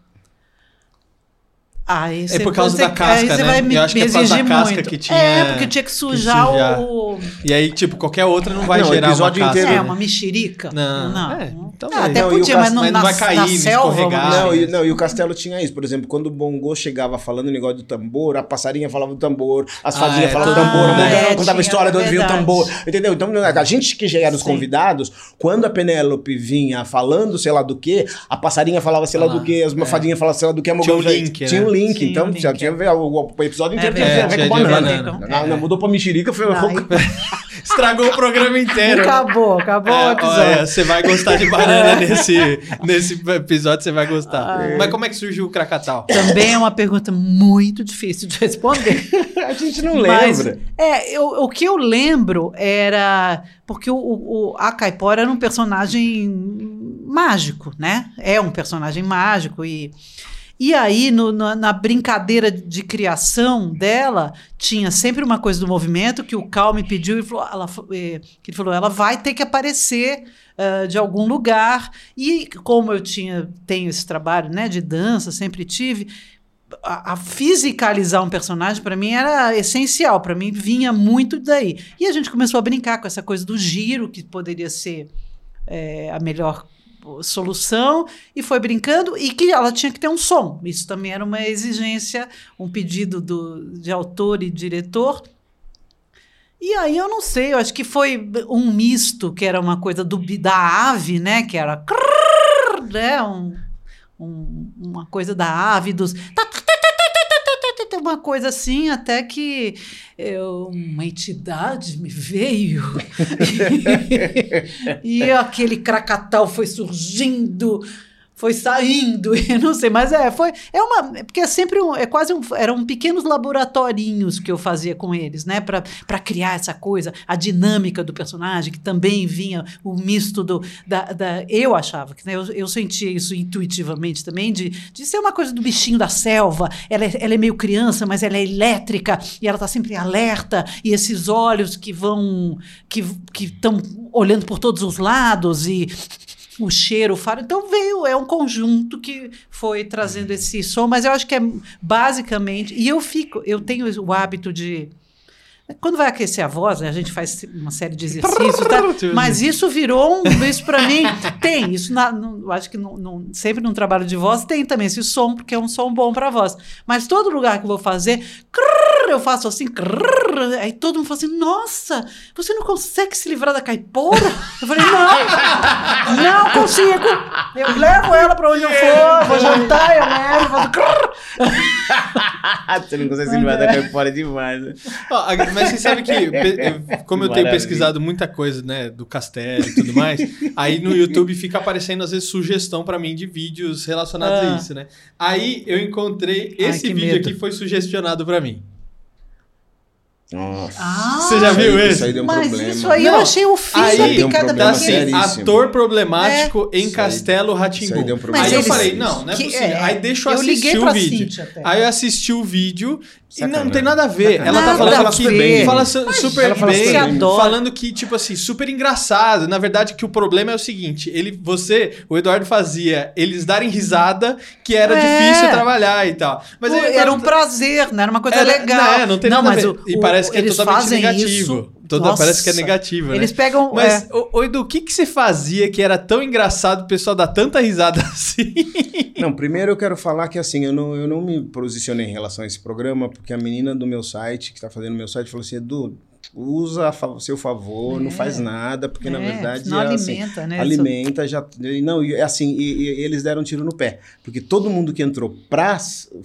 [SPEAKER 3] Aí
[SPEAKER 2] É por causa
[SPEAKER 3] você-
[SPEAKER 2] da casca,
[SPEAKER 3] aí você
[SPEAKER 2] né?
[SPEAKER 3] vai me,
[SPEAKER 2] Eu acho que é por causa da
[SPEAKER 3] exigir
[SPEAKER 2] casca
[SPEAKER 3] muito.
[SPEAKER 2] que tinha-
[SPEAKER 3] É, porque tinha que sujar
[SPEAKER 2] sujar.
[SPEAKER 3] o...
[SPEAKER 2] E aí, tipo, qualquer outra não vai
[SPEAKER 4] Não, o
[SPEAKER 2] gerar uma casca.
[SPEAKER 4] inteiro-
[SPEAKER 3] É, uma mexerica.
[SPEAKER 2] Não,
[SPEAKER 3] não.
[SPEAKER 2] é, então
[SPEAKER 3] Ah,
[SPEAKER 2] vai.
[SPEAKER 3] até
[SPEAKER 4] Não, o
[SPEAKER 3] podia, mas não,
[SPEAKER 2] mas não
[SPEAKER 3] na,
[SPEAKER 2] vai cair,
[SPEAKER 3] na
[SPEAKER 2] não
[SPEAKER 3] selva.
[SPEAKER 2] escorregar.
[SPEAKER 4] Não, e, não, e o Castelo tinha isso. Por exemplo, quando o Bongo chegava falando o negócio do tambor, a passarinha falava do tambor, as
[SPEAKER 2] Ah,
[SPEAKER 4] fadinhas
[SPEAKER 2] é,
[SPEAKER 4] falavam do tambor, a
[SPEAKER 3] bem.
[SPEAKER 4] mulher
[SPEAKER 3] É,
[SPEAKER 4] contava a história de onde vinha o tambor. Entendeu? Então, a gente que já era os convidados, quando a Penélope vinha falando sei lá do que, a passarinha falava sei lá
[SPEAKER 2] Ah,
[SPEAKER 4] do que, as
[SPEAKER 2] é.
[SPEAKER 4] fadinhas falavam sei lá do que, a
[SPEAKER 2] Tinha um link,
[SPEAKER 4] Tinha
[SPEAKER 2] né?
[SPEAKER 4] um link.
[SPEAKER 3] Tinha
[SPEAKER 4] então,
[SPEAKER 3] um
[SPEAKER 4] já
[SPEAKER 3] link,
[SPEAKER 4] tinha
[SPEAKER 3] é.
[SPEAKER 4] o, o episódio inteiro
[SPEAKER 3] É
[SPEAKER 4] tinha a ver
[SPEAKER 2] verdade,
[SPEAKER 4] com
[SPEAKER 2] tinha de
[SPEAKER 4] banana.
[SPEAKER 2] banana.
[SPEAKER 4] Não, não, mudou pra mexerica, foi... [laughs]
[SPEAKER 2] Estragou o programa inteiro.
[SPEAKER 3] Acabou, acabou o
[SPEAKER 2] É,
[SPEAKER 3] episódio.
[SPEAKER 2] olha, você vai gostar de banana [laughs] nesse, nesse episódio, você vai gostar. Mas como é que surgiu o Krakatau?
[SPEAKER 3] Também é uma pergunta muito difícil de responder. [laughs]
[SPEAKER 4] a gente não
[SPEAKER 3] Mas,
[SPEAKER 4] lembra.
[SPEAKER 3] é, eu- o que eu lembro era. Porque o, o, o- a Caipora era um personagem mágico, né? É um personagem mágico. E, e aí, no- na, na brincadeira de criação dela, tinha sempre uma coisa do movimento que o Cal me pediu e falou, ela, eh, ele falou: ela vai ter que aparecer ah, de algum lugar. E como eu tinha tenho esse trabalho né, de dança, sempre tive a, a fisicalizar um personagem para mim era essencial, para mim vinha muito daí. E a gente começou a brincar com essa coisa do giro, que poderia ser é, a melhor solução, e foi brincando, e que ela tinha que ter um som. Isso também era uma exigência, um pedido do, de autor e diretor. E aí eu não sei, eu acho que foi um misto, que era uma coisa do, da ave, né? Que era crrr, né? Um, um- uma coisa da ave, dos. Uma coisa assim, até que eu- uma entidade me veio [laughs] e, e aquele Krakatau foi surgindo. Foi saindo, [laughs] eu não sei, mas é, foi, é uma, porque é sempre um, é quase um, eram pequenos laboratorinhos que eu fazia com eles, né, para criar essa coisa, a dinâmica do personagem, que também vinha o misto do, da, da eu achava, que né, eu, eu sentia isso intuitivamente também, de, de ser uma coisa do bichinho da selva, ela é, ela é meio criança, mas ela é elétrica e ela está sempre alerta, e esses olhos que vão, que estão olhando por todos os lados e o cheiro, o faro. Então veio, é um conjunto que foi trazendo esse som, mas eu acho que é basicamente. E eu fico, eu tenho o hábito de quando vai aquecer a voz, né, a gente faz uma série de exercícios, tá? mas isso virou um. Isso para mim [laughs] tem. Isso na, no, acho que no, no, sempre num trabalho de voz tem também esse som, porque é um som bom para voz. Mas todo lugar que eu vou fazer, eu faço assim, aí todo mundo fala assim: nossa, você não consegue se livrar da caipora? Eu falei: não, não consigo. Eu levo ela para onde eu for, vou jantar, eu levo, faço. [laughs]
[SPEAKER 4] você não consegue se livrar da caipora demais. Né?
[SPEAKER 2] Mas você sabe que, [laughs] como eu tenho pesquisado muita coisa, né, do castelo e tudo mais, aí no YouTube fica aparecendo às vezes sugestão para mim de vídeos relacionados ah. a isso, né? Aí eu encontrei esse Ai, vídeo medo. aqui foi sugestionado para mim.
[SPEAKER 4] Nossa.
[SPEAKER 3] Ah,
[SPEAKER 2] Você já viu esse?
[SPEAKER 3] Isso aí deu um mas problema. isso aí Não, eu achei o fim aí, da picada
[SPEAKER 2] um assim, Ator problemático é. em Castelo Ratimbu. Um aí eu falei, não, não é possível. É, aí deixa eu, eu assistir o vídeo. Aí eu assisti o vídeo e não, não, tem nada a ver. Sacanagem. Ela tá falando
[SPEAKER 3] fala
[SPEAKER 2] que
[SPEAKER 3] bem.
[SPEAKER 2] fala super ela fala bem, falando que tipo assim, super engraçado. Na verdade que o problema é o seguinte, ele você, o Eduardo fazia eles darem risada, que era é. difícil trabalhar e tal.
[SPEAKER 3] Mas era um prazer, não era uma coisa era, legal.
[SPEAKER 2] Não, não tem não, nada mas a ver. O, e parece que é totalmente negativo. Isso Toda, Nossa. parece que é negativo, né?
[SPEAKER 3] Eles pegam.
[SPEAKER 2] Mas, é... o, Edu, o que, que você fazia que era tão engraçado o pessoal dar tanta risada [laughs] assim?
[SPEAKER 4] Não, primeiro eu quero falar que assim, eu não, eu não me posicionei em relação a esse programa, porque a menina do meu site, que está fazendo meu site, falou assim: Edu, usa a seu favor, é. não faz nada, porque é. na verdade
[SPEAKER 3] não
[SPEAKER 4] é,
[SPEAKER 3] assim, alimenta, né?
[SPEAKER 4] Alimenta já não, é assim, e, e, eles deram um tiro no pé, porque todo mundo que entrou pra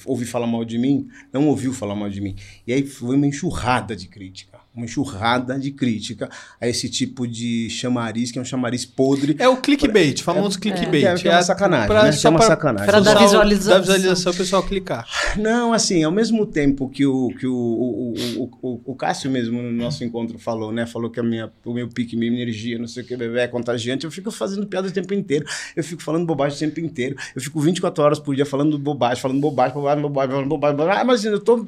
[SPEAKER 4] ouvir falar mal de mim, não ouviu falar mal de mim. E aí foi uma enxurrada de crítica uma enxurrada de crítica a esse tipo de chamariz, que é um chamariz podre.
[SPEAKER 2] É o clickbait, pra, famoso é, clickbait. É,
[SPEAKER 4] que é uma sacanagem, pra, né? É uma sacanagem.
[SPEAKER 3] Para dar visualização.
[SPEAKER 2] visualização o pessoal clicar.
[SPEAKER 4] Não, assim, ao mesmo tempo que o, que o, o, o, o, o Cássio mesmo no nosso encontro falou, né? Falou que a minha, o meu pique, minha energia, não sei o que, bebê, é contagiante. Eu fico fazendo piada o tempo inteiro. Eu fico falando bobagem o tempo inteiro. Eu fico 24 horas por dia falando bobagem, falando bobagem, bobagem, bobagem, falando bobagem. bobagem. Ah, imagina, eu tô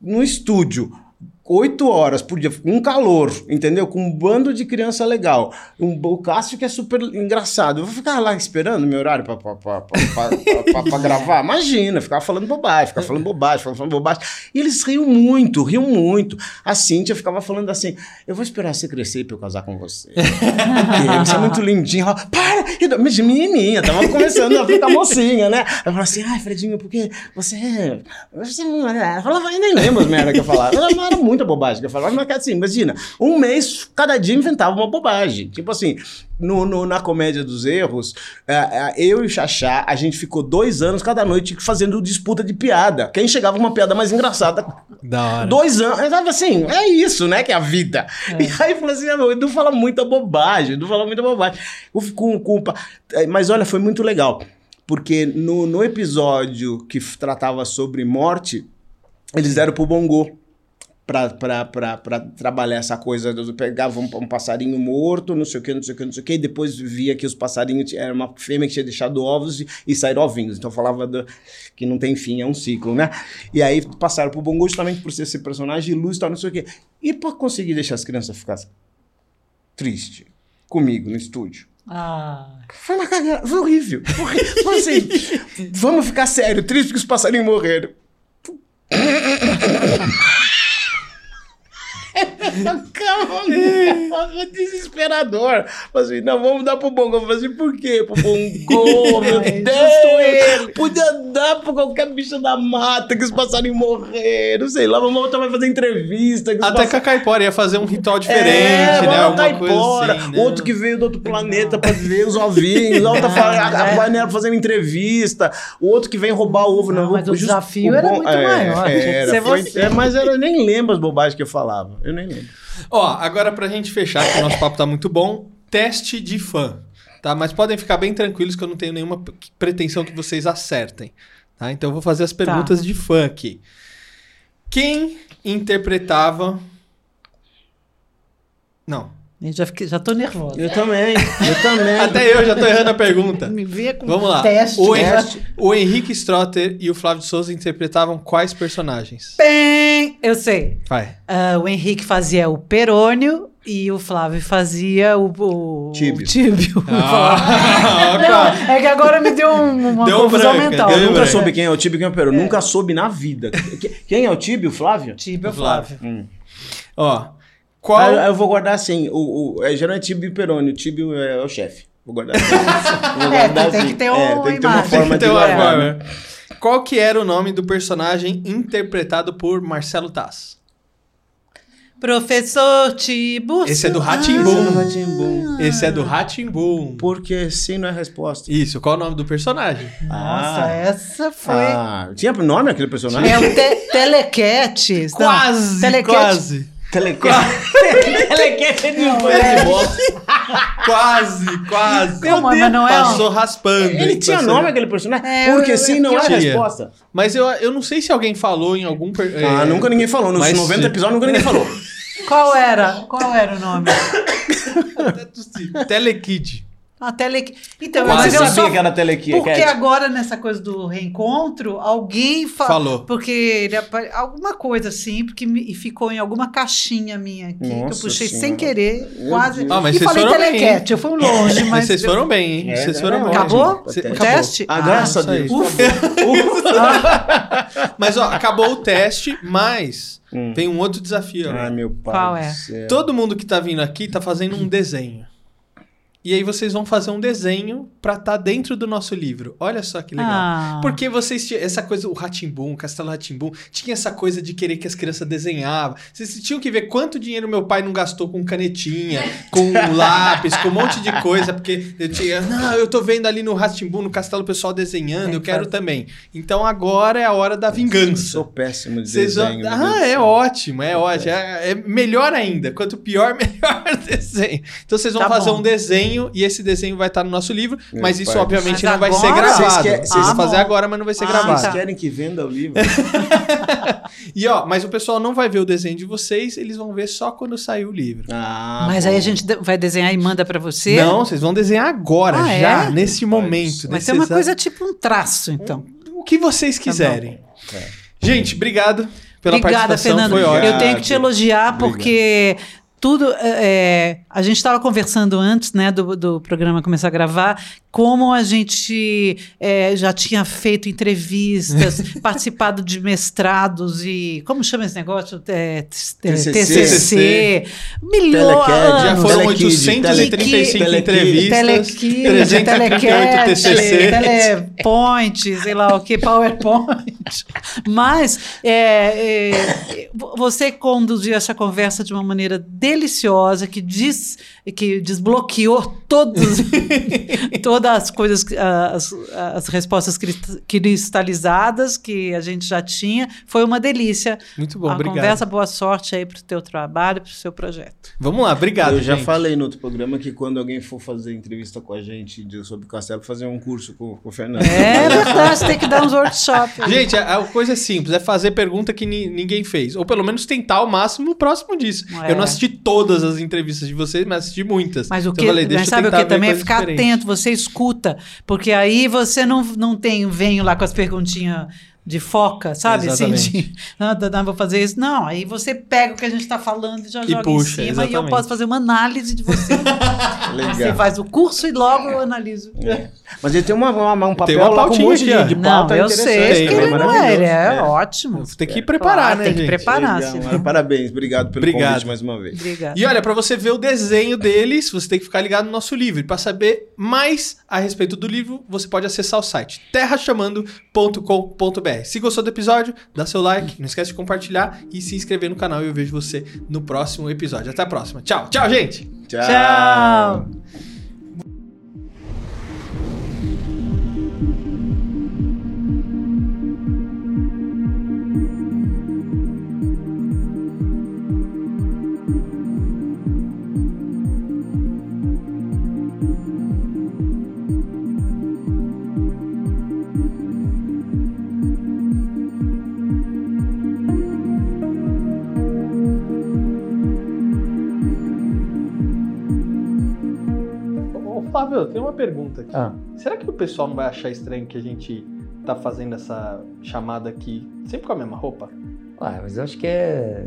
[SPEAKER 4] no estúdio oito horas por dia, um calor, entendeu? Com um bando de criança legal. Um, o Cássio que é super engraçado. Eu vou ficar lá esperando meu horário pra, gravar? Imagina, ficar falando bobagem, ficar falando bobagem, ficar falando bobagem. E eles riam muito, riam muito. A Cíntia ficava falando assim: eu vou esperar você crescer pra eu casar com você. você é muito lindinha. Ela, para! Mas menininha, tava começando a ficar mocinha, né? Eu falava assim: ai, Fredinho, porque você. É, você é. Eu falava, nem lembro as merda que eu falava. Eu era muito muita bobagem que eu falava, mas assim, imagina, um mês, cada dia inventava uma bobagem. Tipo assim, no, no na comédia dos erros, uh, eu e o Xaxá, a gente ficou dois anos cada noite fazendo disputa de piada. Quem chegava com uma piada mais engraçada.
[SPEAKER 2] Da hora.
[SPEAKER 4] Dois anos. Sabe assim, é isso, né? Que é a vida. É. E aí falou assim: ah, o Edu fala muita bobagem, Edu fala muita bobagem. Com culpa. Mas olha, foi muito legal. Porque no, no episódio que tratava sobre morte, eles deram pro Bongo para trabalhar essa coisa. Eu pegava um, um, passarinho morto, não sei o que, não sei o que, não sei o que, e depois via que os passarinhos era uma fêmea que tinha deixado ovos e, e saíram ovinhos. Então falava do, que não tem fim, é um ciclo, né? E aí passaram pro Bongo justamente por ser esse personagem de luz e tal, não sei o que. E para conseguir deixar as crianças ficar triste comigo no estúdio.
[SPEAKER 3] Ah.
[SPEAKER 4] Foi uma cagada, foi horrível. Foi assim, [laughs] vamos ficar sério, triste porque os passarinhos morreram. Calma, desesperador. Falei assim, não, vamos dar pro Bongo. Eu falei assim, por quê? Pro Bongo, [laughs] meu Deus! Podia dar pra qualquer bicho da mata que os passarinhos morreram, sei lá, vamos voltar vai fazer entrevista.
[SPEAKER 2] Até pass... que a Caipora ia fazer um ritual diferente, é, né? Alguma
[SPEAKER 4] Caipora,
[SPEAKER 2] coisa assim,
[SPEAKER 4] né? Outro que veio do outro planeta pra ver os ovinhos, outra [laughs] a, a panela fazer uma entrevista, o outro que vem roubar ovo.
[SPEAKER 3] Não, não mas o desafio o era muito é, maior.
[SPEAKER 4] Era, foi, é, mas eu nem lembro as bobagens que eu falava. Eu nem lembro.
[SPEAKER 2] Ó, agora pra gente fechar, que o nosso papo tá muito bom, teste de fã. tá? Mas podem ficar bem tranquilos que eu não tenho nenhuma pretensão que vocês acertem, tá? Então eu vou fazer as perguntas de fã aqui. Quem interpretava... Não.
[SPEAKER 3] Eu já, fiquei, já tô nervosa.
[SPEAKER 4] Eu também, eu também. [laughs]
[SPEAKER 2] Até eu já tô errando a pergunta.
[SPEAKER 3] Me vê com
[SPEAKER 2] Vamos lá.
[SPEAKER 3] teste.
[SPEAKER 2] O,
[SPEAKER 3] né?
[SPEAKER 2] Hen- o Henrique Strotter e o Flávio de Souza interpretavam quais personagens?
[SPEAKER 3] Bem, eu sei.
[SPEAKER 2] Vai.
[SPEAKER 3] Ah, o Henrique fazia o Perônio e o Flávio fazia o, o
[SPEAKER 4] Tíbio.
[SPEAKER 3] o tíbio.
[SPEAKER 2] Ah, [laughs]
[SPEAKER 3] Não, é que agora me deu um- uma
[SPEAKER 2] Deu
[SPEAKER 3] confusão
[SPEAKER 2] branca,
[SPEAKER 3] mental.
[SPEAKER 4] Eu nunca
[SPEAKER 2] branca.
[SPEAKER 4] soube quem é o Tibio e quem é o Peru. Nunca soube na vida. Que- Quem é o Tibio, Flávio?
[SPEAKER 3] Tíbio é o
[SPEAKER 2] Flávio.
[SPEAKER 3] Flávio.
[SPEAKER 2] Ó, qual...
[SPEAKER 4] Ah, eu vou guardar assim. O, o, é, já não é Tibio e Peroni, o Tibio é, o chefe. Vou guardar assim. [laughs] Vou
[SPEAKER 3] É,
[SPEAKER 4] guardar
[SPEAKER 3] tem
[SPEAKER 4] assim.
[SPEAKER 3] que ter uma
[SPEAKER 4] É, tem que ter uma forma
[SPEAKER 2] que ter
[SPEAKER 4] de
[SPEAKER 2] uma
[SPEAKER 4] guardar. né?
[SPEAKER 2] Qual que era o nome do personagem interpretado por Marcelo Taz?
[SPEAKER 3] Professor.
[SPEAKER 2] Esse é do
[SPEAKER 3] Ah.
[SPEAKER 4] Esse é do Rá-Tim-Bum.
[SPEAKER 2] Esse é do Ratimbum.
[SPEAKER 4] Porque sim não é resposta.
[SPEAKER 2] Isso, qual é o nome do personagem?
[SPEAKER 3] Nossa,
[SPEAKER 4] Ah.
[SPEAKER 3] essa foi.
[SPEAKER 4] Ah, tinha nome aquele personagem?
[SPEAKER 3] É o te Telequete. Não,
[SPEAKER 2] Quase,
[SPEAKER 3] Telequete.
[SPEAKER 2] quase.
[SPEAKER 4] Telequete. [laughs] Telequete é de infância
[SPEAKER 3] é.
[SPEAKER 2] Quase, quase.
[SPEAKER 3] Mas não é?
[SPEAKER 2] Passou raspando.
[SPEAKER 4] Ele tinha
[SPEAKER 2] Passou-
[SPEAKER 4] nome aquele personagem?
[SPEAKER 3] É,
[SPEAKER 4] Porque
[SPEAKER 3] eu-
[SPEAKER 4] sim não é
[SPEAKER 2] Tinha.
[SPEAKER 4] resposta.
[SPEAKER 2] Mas eu, eu não sei se alguém falou em algum... per-
[SPEAKER 4] Ah,
[SPEAKER 2] é,
[SPEAKER 4] nunca ninguém falou. Nos
[SPEAKER 2] mas-
[SPEAKER 4] 90 episódios nunca ninguém falou. [laughs]
[SPEAKER 3] Qual era? Qual era o nome? [laughs]
[SPEAKER 2] Telekid.
[SPEAKER 3] A Tele... Então,
[SPEAKER 2] Quase
[SPEAKER 3] mas eu
[SPEAKER 4] Você sabia
[SPEAKER 3] só...
[SPEAKER 4] que era Telequete?
[SPEAKER 3] Porque agora, nessa coisa do reencontro, alguém fa...
[SPEAKER 2] Falou.
[SPEAKER 3] Porque ele apare- alguma coisa assim, porque me... e ficou em alguma caixinha minha aqui, que eu
[SPEAKER 4] Nossa
[SPEAKER 3] puxei
[SPEAKER 4] Senhora.
[SPEAKER 3] sem querer,
[SPEAKER 4] Meu
[SPEAKER 3] quase.
[SPEAKER 4] Deus.
[SPEAKER 2] Ah, mas
[SPEAKER 3] e
[SPEAKER 2] vocês
[SPEAKER 3] falei
[SPEAKER 2] foram bem,
[SPEAKER 3] telequete, eu fui longe,
[SPEAKER 2] Mas
[SPEAKER 3] mas.
[SPEAKER 2] vocês foram bem, hein?
[SPEAKER 4] É,
[SPEAKER 2] vocês foram
[SPEAKER 4] é
[SPEAKER 2] bem.
[SPEAKER 3] Acabou?
[SPEAKER 2] Cê-
[SPEAKER 3] O
[SPEAKER 2] acabou.
[SPEAKER 3] teste?
[SPEAKER 4] Ah, graças
[SPEAKER 2] isso
[SPEAKER 4] a
[SPEAKER 2] aí.
[SPEAKER 4] Deus.
[SPEAKER 3] Ufa. [laughs]
[SPEAKER 2] Mas, ó, acabou o teste, mas
[SPEAKER 4] Hum.
[SPEAKER 2] tem um outro desafio. Agora.
[SPEAKER 4] meu pai.
[SPEAKER 3] Qual é?
[SPEAKER 4] céu.
[SPEAKER 2] Todo mundo que tá vindo aqui tá fazendo um desenho. E aí vocês vão fazer um desenho pra estar dentro do nosso livro. Olha só que legal.
[SPEAKER 3] Ah.
[SPEAKER 2] Porque vocês tinham essa coisa, o Ratimbum, o Castelo Ratimbum, tinha essa coisa de querer que as crianças desenhavam. Vocês tinham que ver quanto dinheiro meu pai não gastou com canetinha, com [laughs] lápis, com um monte de coisa, porque eu tinha, não, eu tô vendo ali no Ratimbum, no castelo, o pessoal desenhando, eu
[SPEAKER 3] que
[SPEAKER 2] quero também. Então agora é a hora da
[SPEAKER 4] Eu
[SPEAKER 2] vingança.
[SPEAKER 4] sou péssimo de
[SPEAKER 2] Vocês vão-
[SPEAKER 4] desenho. do
[SPEAKER 2] Ah, é ótimo, é ótimo. É, é melhor ainda. Quanto pior, [laughs] melhor desenho. Então vocês vão
[SPEAKER 3] Tá
[SPEAKER 2] fazer
[SPEAKER 3] bom.
[SPEAKER 2] um desenho e esse desenho vai estar no nosso livro,
[SPEAKER 4] Meu
[SPEAKER 2] mas isso
[SPEAKER 4] pai
[SPEAKER 2] obviamente
[SPEAKER 3] céu.
[SPEAKER 2] não vai
[SPEAKER 3] Mas
[SPEAKER 2] ser gravado.
[SPEAKER 4] Vocês querem-
[SPEAKER 2] Vocês
[SPEAKER 3] vocês-
[SPEAKER 2] vão fazer
[SPEAKER 3] Ah,
[SPEAKER 2] agora, mas não vai ser
[SPEAKER 3] Ah,
[SPEAKER 2] gravado.
[SPEAKER 4] Vocês
[SPEAKER 3] tá.
[SPEAKER 4] querem que venda o livro? [laughs]
[SPEAKER 2] E ó, mas o pessoal não vai ver o desenho de vocês, eles vão ver só quando sair o livro.
[SPEAKER 4] Ah,
[SPEAKER 3] Mas
[SPEAKER 4] bom.
[SPEAKER 3] aí a gente vai desenhar e manda pra você?
[SPEAKER 2] Não, vocês vão desenhar agora,
[SPEAKER 3] Ah,
[SPEAKER 2] já,
[SPEAKER 3] é?
[SPEAKER 2] nesse momento.
[SPEAKER 3] Vai ser uma
[SPEAKER 2] exato-
[SPEAKER 3] coisa tipo um traço, então.
[SPEAKER 2] O que vocês quiserem.
[SPEAKER 4] É.
[SPEAKER 2] Gente, obrigado pela
[SPEAKER 3] Obrigada,
[SPEAKER 2] participação.
[SPEAKER 3] Fernando.
[SPEAKER 2] Foi ótimo.
[SPEAKER 3] Eu tenho que te elogiar porque tudo. é, a gente estava conversando antes, né, do, do programa começar a gravar, como a gente é, já tinha feito entrevistas, [laughs] participado de mestrados e como chama esse negócio? É, é,
[SPEAKER 4] TCC.
[SPEAKER 3] TCC, milhões.
[SPEAKER 2] Já foram
[SPEAKER 4] Telekid,
[SPEAKER 2] 835
[SPEAKER 4] Telekid,
[SPEAKER 2] entrevistas,
[SPEAKER 3] Telekid,
[SPEAKER 2] 338
[SPEAKER 3] Telecat,
[SPEAKER 2] TCC.
[SPEAKER 3] Telepoint, sei lá o que, PowerPoint. Mas é, é, você conduziu essa conversa de uma maneira deliciosa que, diz, que desbloqueou todos, [laughs] todas as coisas, as, as respostas cris- cristalizadas que a gente já tinha. Foi uma delícia.
[SPEAKER 2] Muito bom,
[SPEAKER 3] a
[SPEAKER 2] obrigado.
[SPEAKER 3] conversa, boa sorte aí para o teu trabalho, para o seu projeto.
[SPEAKER 2] Vamos lá, obrigado.
[SPEAKER 4] Eu já
[SPEAKER 2] gente.
[SPEAKER 4] falei no outro programa que quando alguém for fazer entrevista com a gente de- sobre o Castelo, fazer um curso com, com o Fernando.
[SPEAKER 3] É verdade, tem que dar uns workshops. [laughs]
[SPEAKER 2] Gente, a, a coisa é simples, é fazer pergunta que ni- ninguém fez. Ou pelo menos tentar o máximo próximo disso.
[SPEAKER 3] É.
[SPEAKER 2] Eu não assisti todas as entrevistas de vocês, mas assisti muitas.
[SPEAKER 3] Mas o
[SPEAKER 2] Então
[SPEAKER 3] que,
[SPEAKER 2] eu falei, deixa
[SPEAKER 3] mas sabe o que também é ficar
[SPEAKER 2] diferentes.
[SPEAKER 3] atento, você escuta, porque aí você não, não tem, venho lá com as perguntinhas de foca, sabe? Assim,
[SPEAKER 2] Exatamente.
[SPEAKER 3] de, [laughs] não, não, vou fazer isso. Não, aí você pega o que a gente está falando e já
[SPEAKER 2] E
[SPEAKER 3] joga
[SPEAKER 2] puxa,
[SPEAKER 3] em cima e eu
[SPEAKER 2] exatamente.
[SPEAKER 3] posso fazer uma análise de você. [laughs] Você
[SPEAKER 4] Legal.
[SPEAKER 3] faz o curso e logo eu analiso.
[SPEAKER 4] É. Mas ele tem uma, uma- um papel
[SPEAKER 2] uma
[SPEAKER 4] lá com um monte
[SPEAKER 2] aqui,
[SPEAKER 4] de, de
[SPEAKER 3] Não,
[SPEAKER 4] pauta
[SPEAKER 3] eu sei que ele não é, ele é,
[SPEAKER 4] É.
[SPEAKER 3] ótimo.
[SPEAKER 2] Tem que preparar,
[SPEAKER 3] Claro,
[SPEAKER 2] né,
[SPEAKER 3] tem que
[SPEAKER 2] gente?
[SPEAKER 3] preparar.
[SPEAKER 4] Legal. Parabéns, obrigado pelo
[SPEAKER 2] Obrigado.
[SPEAKER 4] convite mais uma vez.
[SPEAKER 3] Obrigada.
[SPEAKER 2] E olha, para você ver o desenho deles, você tem que ficar ligado no nosso livro. E para saber mais a respeito do livro, você pode acessar o site terrachamando.com.br. Se gostou do episódio, dá seu like, não esquece de compartilhar e se inscrever no canal. E eu vejo você no próximo episódio. Até a próxima. Tchau, tchau, gente!
[SPEAKER 3] Tchau.
[SPEAKER 2] Ô, Flávio, tem uma pergunta aqui.
[SPEAKER 1] Ah,
[SPEAKER 2] Será que o pessoal não vai achar estranho que a gente tá fazendo essa chamada aqui sempre com a mesma roupa?
[SPEAKER 1] ah, mas eu acho que é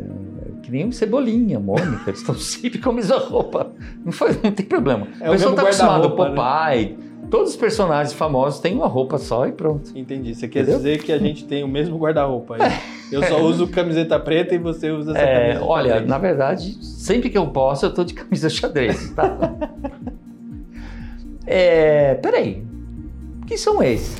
[SPEAKER 1] que nem o Cebolinha, Mônica, eles estão [laughs] sempre com a mesma roupa. Não, foi, não tem problema.
[SPEAKER 2] É
[SPEAKER 1] o pessoal tá acostumado,
[SPEAKER 2] né?
[SPEAKER 1] Popeye, todos os personagens famosos têm uma roupa só e pronto.
[SPEAKER 2] Entendi. Você quer
[SPEAKER 1] Entendeu?
[SPEAKER 2] dizer que a gente tem o mesmo guarda-roupa aí. [laughs] Eu só uso camiseta preta e você usa essa
[SPEAKER 1] É,
[SPEAKER 2] camisa
[SPEAKER 1] olha, na verdade, sempre que eu posso, eu tô de camisa xadrez, tá? [laughs] é, peraí, que são esses?